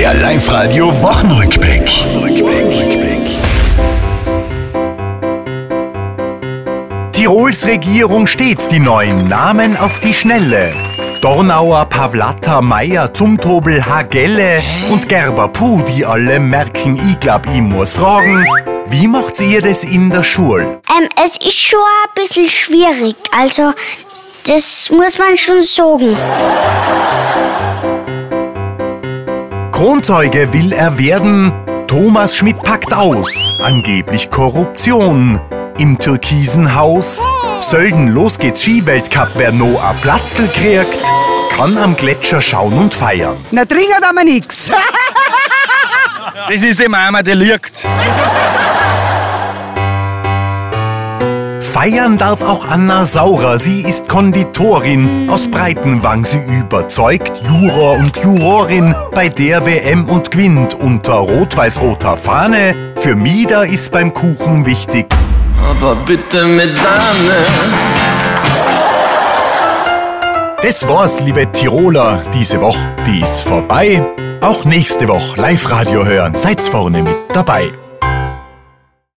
Der Live-Radio Wochenrückblick. Tirols Regierung steht die neuen Namen auf die Schnelle. Dornauer, Pavlata, Meier, Zumtobel, Hagelle und Gerber, puh, die alle merken, ich glaub, ich muss fragen, wie macht ihr das in der Schule? Ähm, es ist schon ein bisschen schwierig. Also, das muss man schon sagen. Kronzeuge will er werden. Thomas Schmidt packt aus. Angeblich Korruption. Im türkisen Haus. Sölden, los geht's Skiweltcup, wer no a Platzl kriegt. Kann am Gletscher schauen und feiern. Na, trinken wir nix. Das ist die Mama, die liegt. Feiern darf auch Anna Saurer. Sie ist Konditorin. Aus Breitenwang sie überzeugt. Juror und Jurorin bei der WM und gewinnt unter rot-weiß-roter Fahne. Für Mieder ist beim Kuchen wichtig. Aber bitte mit Sahne. Das war's, liebe Tiroler. Diese Woche, die ist vorbei. Auch nächste Woche Live-Radio hören. Seid's vorne mit dabei.